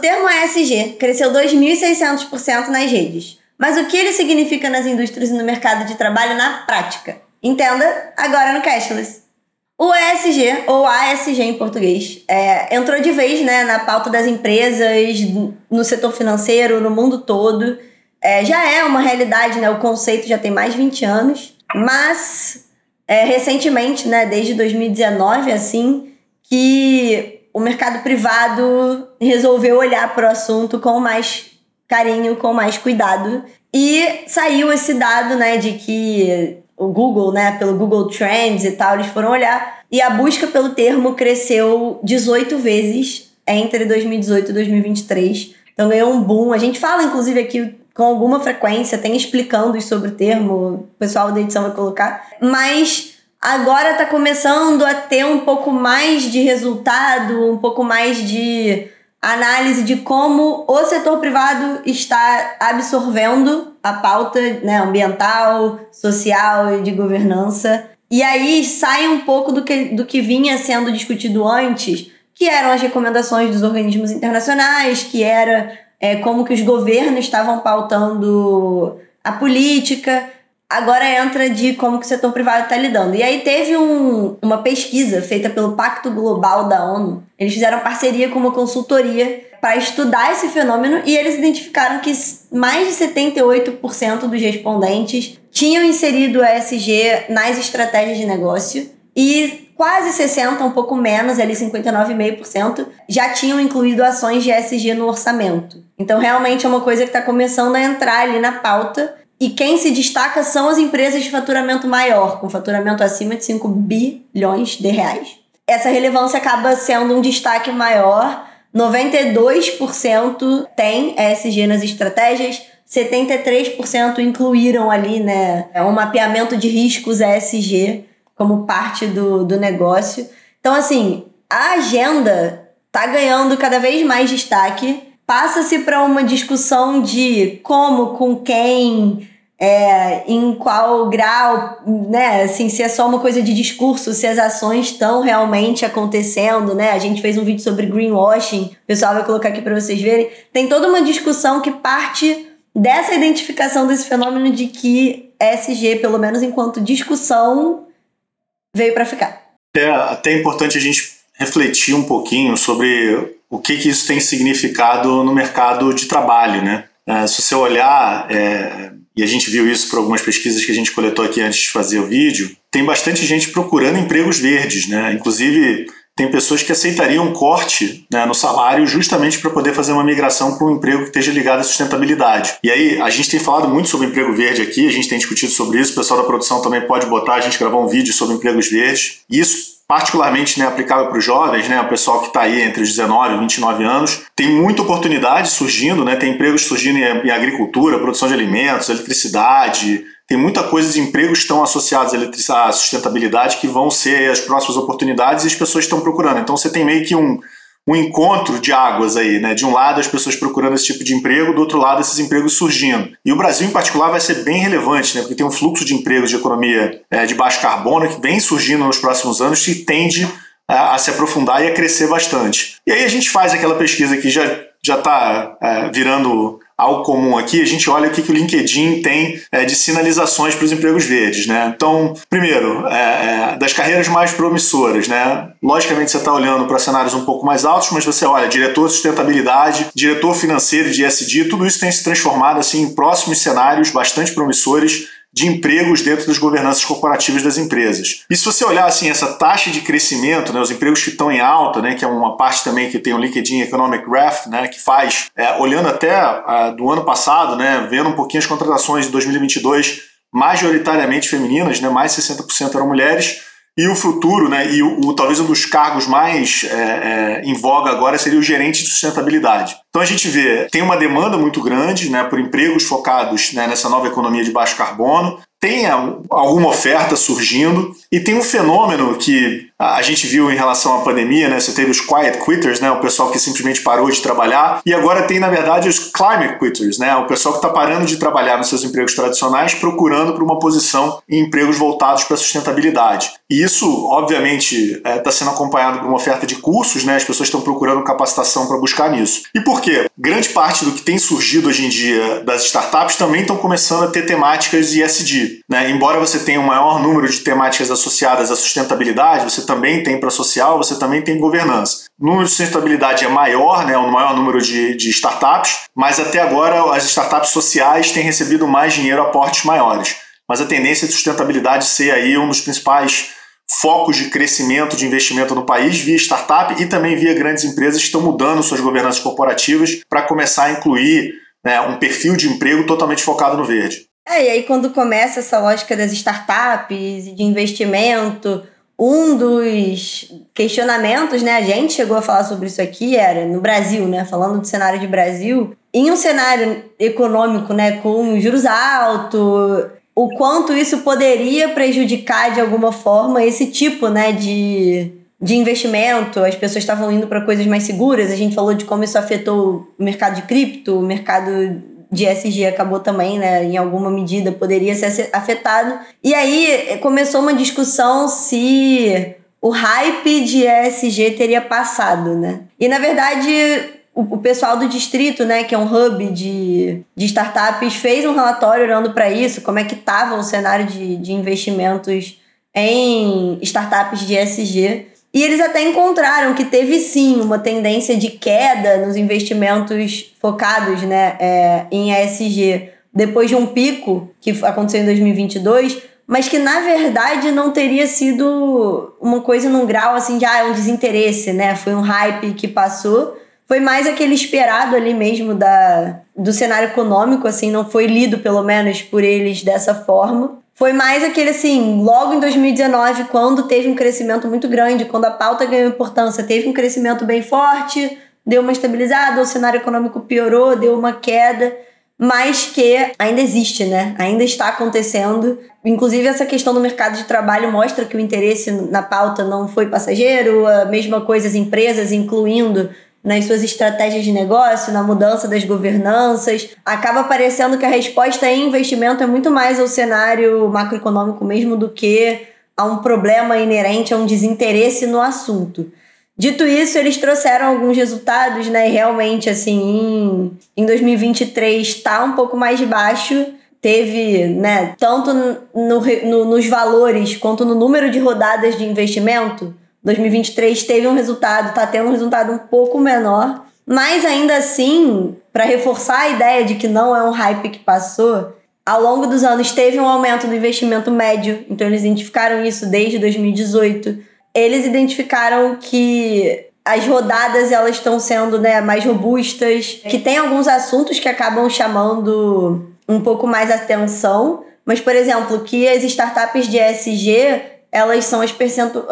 termo ESG cresceu 2.600% nas redes. Mas o que ele significa nas indústrias e no mercado de trabalho na prática? Entenda agora no Cashless. O ESG, ou ASG em português, é, entrou de vez né, na pauta das empresas, no setor financeiro, no mundo todo. É, já é uma realidade, né, o conceito já tem mais de 20 anos, mas é, recentemente, né, desde 2019, assim, que o mercado privado resolveu olhar para o assunto com mais carinho, com mais cuidado. E saiu esse dado, né, de que o Google, né, pelo Google Trends e tal, eles foram olhar e a busca pelo termo cresceu 18 vezes entre 2018 e 2023. Então ganhou um boom. A gente fala, inclusive, aqui com alguma frequência, tem explicando sobre o termo, o pessoal da edição vai colocar. Mas agora está começando a ter um pouco mais de resultado, um pouco mais de análise de como o setor privado está absorvendo a pauta né, ambiental, social e de governança. E aí sai um pouco do que, do que vinha sendo discutido antes, que eram as recomendações dos organismos internacionais, que era é, como que os governos estavam pautando a política. Agora entra de como que o setor privado está lidando. E aí teve um, uma pesquisa feita pelo Pacto Global da ONU. Eles fizeram parceria com uma consultoria para estudar esse fenômeno e eles identificaram que mais de 78% dos respondentes tinham inserido o ESG nas estratégias de negócio e quase 60, um pouco menos, ali 59,5%, já tinham incluído ações de ESG no orçamento. Então realmente é uma coisa que está começando a entrar ali na pauta. E quem se destaca são as empresas de faturamento maior, com faturamento acima de 5 bilhões de reais. Essa relevância acaba sendo um destaque maior 92% tem ESG nas estratégias, 73% incluíram ali, né, um mapeamento de riscos ESG como parte do, do negócio. Então, assim, a agenda tá ganhando cada vez mais destaque. Passa-se para uma discussão de como, com quem, é, em qual grau, né? Assim, se é só uma coisa de discurso, se as ações estão realmente acontecendo, né? A gente fez um vídeo sobre greenwashing, o pessoal vai colocar aqui para vocês verem. Tem toda uma discussão que parte dessa identificação desse fenômeno de que SG, pelo menos enquanto discussão, veio para ficar. É até importante a gente refletir um pouquinho sobre o que, que isso tem significado no mercado de trabalho, né? É, se você olhar é, e a gente viu isso por algumas pesquisas que a gente coletou aqui antes de fazer o vídeo, tem bastante gente procurando empregos verdes, né? Inclusive, tem pessoas que aceitariam um corte né, no salário justamente para poder fazer uma migração para um emprego que esteja ligado à sustentabilidade. E aí, a gente tem falado muito sobre emprego verde aqui, a gente tem discutido sobre isso, o pessoal da produção também pode botar, a gente gravou um vídeo sobre empregos verdes. Isso particularmente né, aplicável para os jovens, né, o pessoal que está aí entre os 19 e 29 anos. Tem muita oportunidade surgindo, né, tem empregos surgindo em, em agricultura, produção de alimentos, eletricidade, tem muita coisa de empregos estão associados à sustentabilidade que vão ser as próximas oportunidades e as pessoas estão procurando. Então você tem meio que um, um encontro de águas aí, né? De um lado as pessoas procurando esse tipo de emprego, do outro lado esses empregos surgindo. E o Brasil em particular vai ser bem relevante, né? Porque tem um fluxo de empregos de economia é, de baixo carbono que vem surgindo nos próximos anos e tende a, a, se aprofundar e a crescer bastante. E aí a gente faz aquela pesquisa que já já está é, virando algo comum aqui, a gente olha o que, que o LinkedIn tem é, de sinalizações para os empregos verdes. Né? Então, primeiro, é, é, das carreiras mais promissoras, né? logicamente você está olhando para cenários um pouco mais altos, mas você olha diretor de sustentabilidade, diretor financeiro de SD, tudo isso tem se transformado assim, em próximos cenários bastante promissores de empregos dentro das governanças corporativas das empresas. E se você olhar assim essa taxa de crescimento, né, os empregos que estão em alta, né, que é uma parte também que tem o LinkedIn Economic Graph, né, que faz, é, olhando até uh, do ano passado, né, vendo um pouquinho as contratações de 2022, majoritariamente femininas, né, mais 60% eram mulheres, e o futuro, né, e o, o, talvez um dos cargos mais é, é, em voga agora seria o gerente de sustentabilidade. Então a gente vê, tem uma demanda muito grande né, por empregos focados né, nessa nova economia de baixo carbono, tem alguma oferta surgindo e tem um fenômeno que a gente viu em relação à pandemia, né? Você teve os quiet quitters, né? O pessoal que simplesmente parou de trabalhar. E agora tem, na verdade, os climate quitters, né? O pessoal que está parando de trabalhar nos seus empregos tradicionais, procurando por uma posição em empregos voltados para a sustentabilidade. E isso, obviamente, está é, tá sendo acompanhado por uma oferta de cursos, né? As pessoas estão procurando capacitação para buscar nisso. E por quê? Grande parte do que tem surgido hoje em dia das startups também estão começando a ter temáticas ESG. Né? Embora você tenha um maior número de temáticas associadas à sustentabilidade, você também tem para social, você também tem governança. O número de sustentabilidade é maior, né? o maior número de, de startups, mas até agora as startups sociais têm recebido mais dinheiro, aportes maiores. Mas a tendência de sustentabilidade ser aí um dos principais focos de crescimento de investimento no país via startup e também via grandes empresas que estão mudando suas governanças corporativas para começar a incluir né, um perfil de emprego totalmente focado no verde. É, e aí quando começa essa lógica das startups de investimento, um dos questionamentos, né, a gente chegou a falar sobre isso aqui, era no Brasil, né, falando do cenário de Brasil, em um cenário econômico, né, com juros altos, o quanto isso poderia prejudicar de alguma forma esse tipo, né, de, de investimento. As pessoas estavam indo para coisas mais seguras. A gente falou de como isso afetou o mercado de cripto, o mercado de SG acabou também, né, em alguma medida poderia ser afetado. E aí começou uma discussão se o hype de ESG teria passado, né? E na verdade o, pessoal do distrito, né, que é um hub de, de startups, fez um relatório olhando para isso, como é que estava o cenário de, de investimentos em startups de ESG. E eles até encontraram que teve sim uma tendência de queda nos investimentos focados né, é, em ESG depois de um pico que aconteceu em 2022, mas que na verdade não teria sido uma coisa num grau assim de ah, é um desinteresse, né? Foi um hype que passou foi mais aquele esperado ali mesmo da, do cenário econômico, assim, não foi lido pelo menos por eles dessa forma. Foi mais aquele assim, logo em 2019, quando teve um crescimento muito grande, quando a pauta ganhou importância, teve um crescimento bem forte, deu uma estabilizada, o cenário econômico piorou, deu uma queda, mas que ainda existe, né? Ainda está acontecendo. Inclusive, essa questão do mercado de trabalho mostra que o interesse na pauta não foi passageiro, a mesma coisa as empresas, incluindo nas suas estratégias de negócio, na mudança das governanças. Acaba parecendo que a resposta em investimento é muito mais ao cenário macroeconômico mesmo do que a um problema inerente a um desinteresse no assunto. Dito isso, eles trouxeram alguns resultados, né? E realmente, assim, em, em 2023 está um pouco mais baixo. Teve, né, tanto no, no, nos valores quanto no número de rodadas de investimento, 2023 teve um resultado, tá tendo um resultado um pouco menor, mas ainda assim, para reforçar a ideia de que não é um hype que passou, ao longo dos anos teve um aumento do investimento médio, então eles identificaram isso desde 2018. Eles identificaram que as rodadas elas estão sendo né, mais robustas, que tem alguns assuntos que acabam chamando um pouco mais atenção, mas, por exemplo, que as startups de ESG elas são as percentu...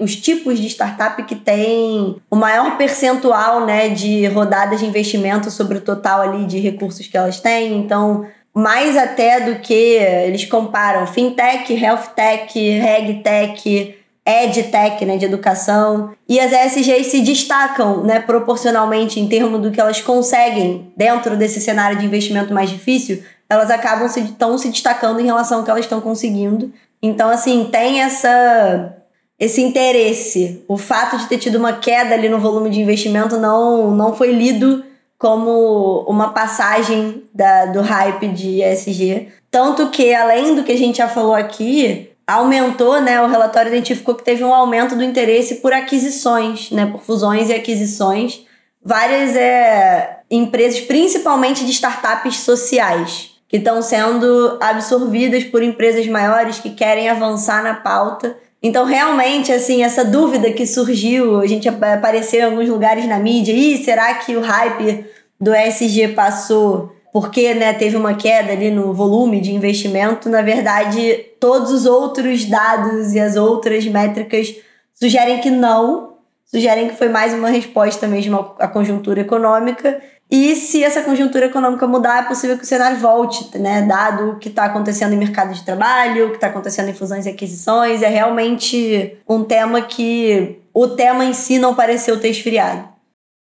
os tipos de startup que têm o maior percentual né, de rodadas de investimento sobre o total ali de recursos que elas têm. Então, mais até do que eles comparam fintech, health tech, regtech, edtech, né, de educação. E as ESGs se destacam, né, proporcionalmente em termos do que elas conseguem dentro desse cenário de investimento mais difícil, elas acabam se, estão se destacando em relação ao que elas estão conseguindo. Então, assim, tem essa esse interesse. O fato de ter tido uma queda ali no volume de investimento não, não foi lido como uma passagem da, do hype de ESG. Tanto que, além do que a gente já falou aqui, aumentou, né? O relatório identificou que teve um aumento do interesse por aquisições, né? Por fusões e aquisições. Várias é, empresas, principalmente de startups sociais que estão sendo absorvidas por empresas maiores que querem avançar na pauta. Então, realmente, assim, essa dúvida que surgiu, a gente apareceu em alguns lugares na mídia, e será que o hype do ESG passou porque né, teve uma queda ali no volume de investimento? Na verdade, todos os outros dados e as outras métricas sugerem que não, sugerem que foi mais uma resposta mesmo à conjuntura econômica. E se essa conjuntura econômica mudar, é possível que o cenário volte, né? Dado o que está acontecendo em mercado de trabalho, o que está acontecendo em fusões e aquisições. É realmente um tema que o tema em si não pareceu ter esfriado.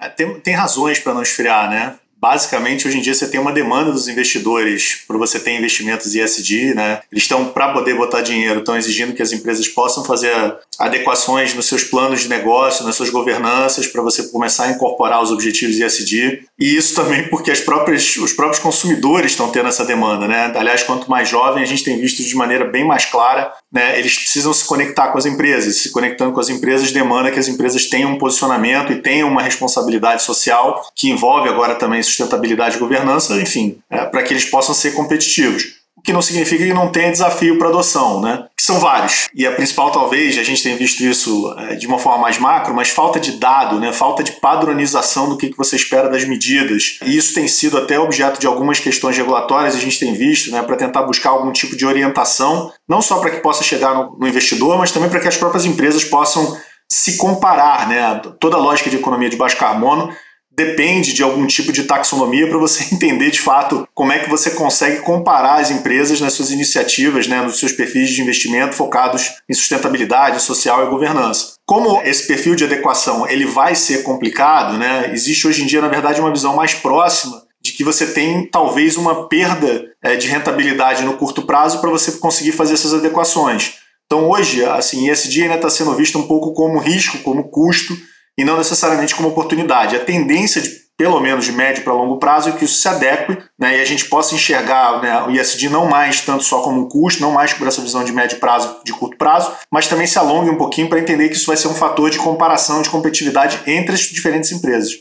É, tem, tem razões para não esfriar, né? Basicamente, hoje em dia você tem uma demanda dos investidores para você ter investimentos ESG, né? Eles estão, para poder botar dinheiro, estão exigindo que as empresas possam fazer adequações nos seus planos de negócio, nas suas governanças, para você começar a incorporar os objetivos ESG. E isso também porque as próprias, os próprios consumidores estão tendo essa demanda, né? Aliás, quanto mais jovem, a gente tem visto de maneira bem mais clara, né? Eles precisam se conectar com as empresas. Se conectando com as empresas demanda que as empresas tenham um posicionamento e tenham uma responsabilidade social, que envolve agora também sustentabilidade e governança, enfim, é, para que eles possam ser competitivos. O que não significa que não tenha desafio para adoção, né? Que são vários. E a principal, talvez, a gente tem visto isso é, de uma forma mais macro, mas falta de dado, né? falta de padronização do que, que você espera das medidas. E isso tem sido até objeto de algumas questões regulatórias, a gente tem visto, né? para tentar buscar algum tipo de orientação, não só para que possa chegar no, no investidor, mas também para que as próprias empresas possam se comparar. Né? Toda a lógica de economia de baixo carbono depende de algum tipo de taxonomia para você entender de fato como é que você consegue comparar as empresas nas suas iniciativas, né, nos seus perfis de investimento focados em sustentabilidade social e governança. Como esse perfil de adequação ele vai ser complicado, né, existe hoje em dia na verdade uma visão mais próxima de que você tem talvez uma perda é, de rentabilidade no curto prazo para você conseguir fazer essas adequações. Então hoje, assim, esse ainda está sendo visto um pouco como risco, como custo e não necessariamente como oportunidade. A tendência de pelo menos de médio para longo prazo, é que isso se adeque né, e a gente possa enxergar né, o ISD não mais tanto só como um custo, não mais por essa visão de médio prazo, de curto prazo, mas também se alongue um pouquinho para entender que isso vai ser um fator de comparação, de competitividade entre as diferentes empresas.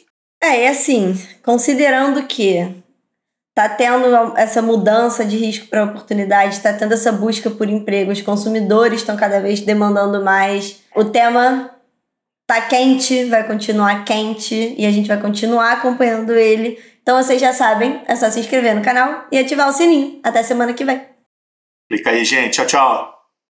É, e assim, considerando que está tendo essa mudança de risco para oportunidade, está tendo essa busca por emprego, os consumidores estão cada vez demandando mais. O tema tá quente, vai continuar quente e a gente vai continuar acompanhando ele. Então vocês já sabem, é só se inscrever no canal e ativar o sininho. Até semana que vem. Clica aí, gente. Tchau, tchau.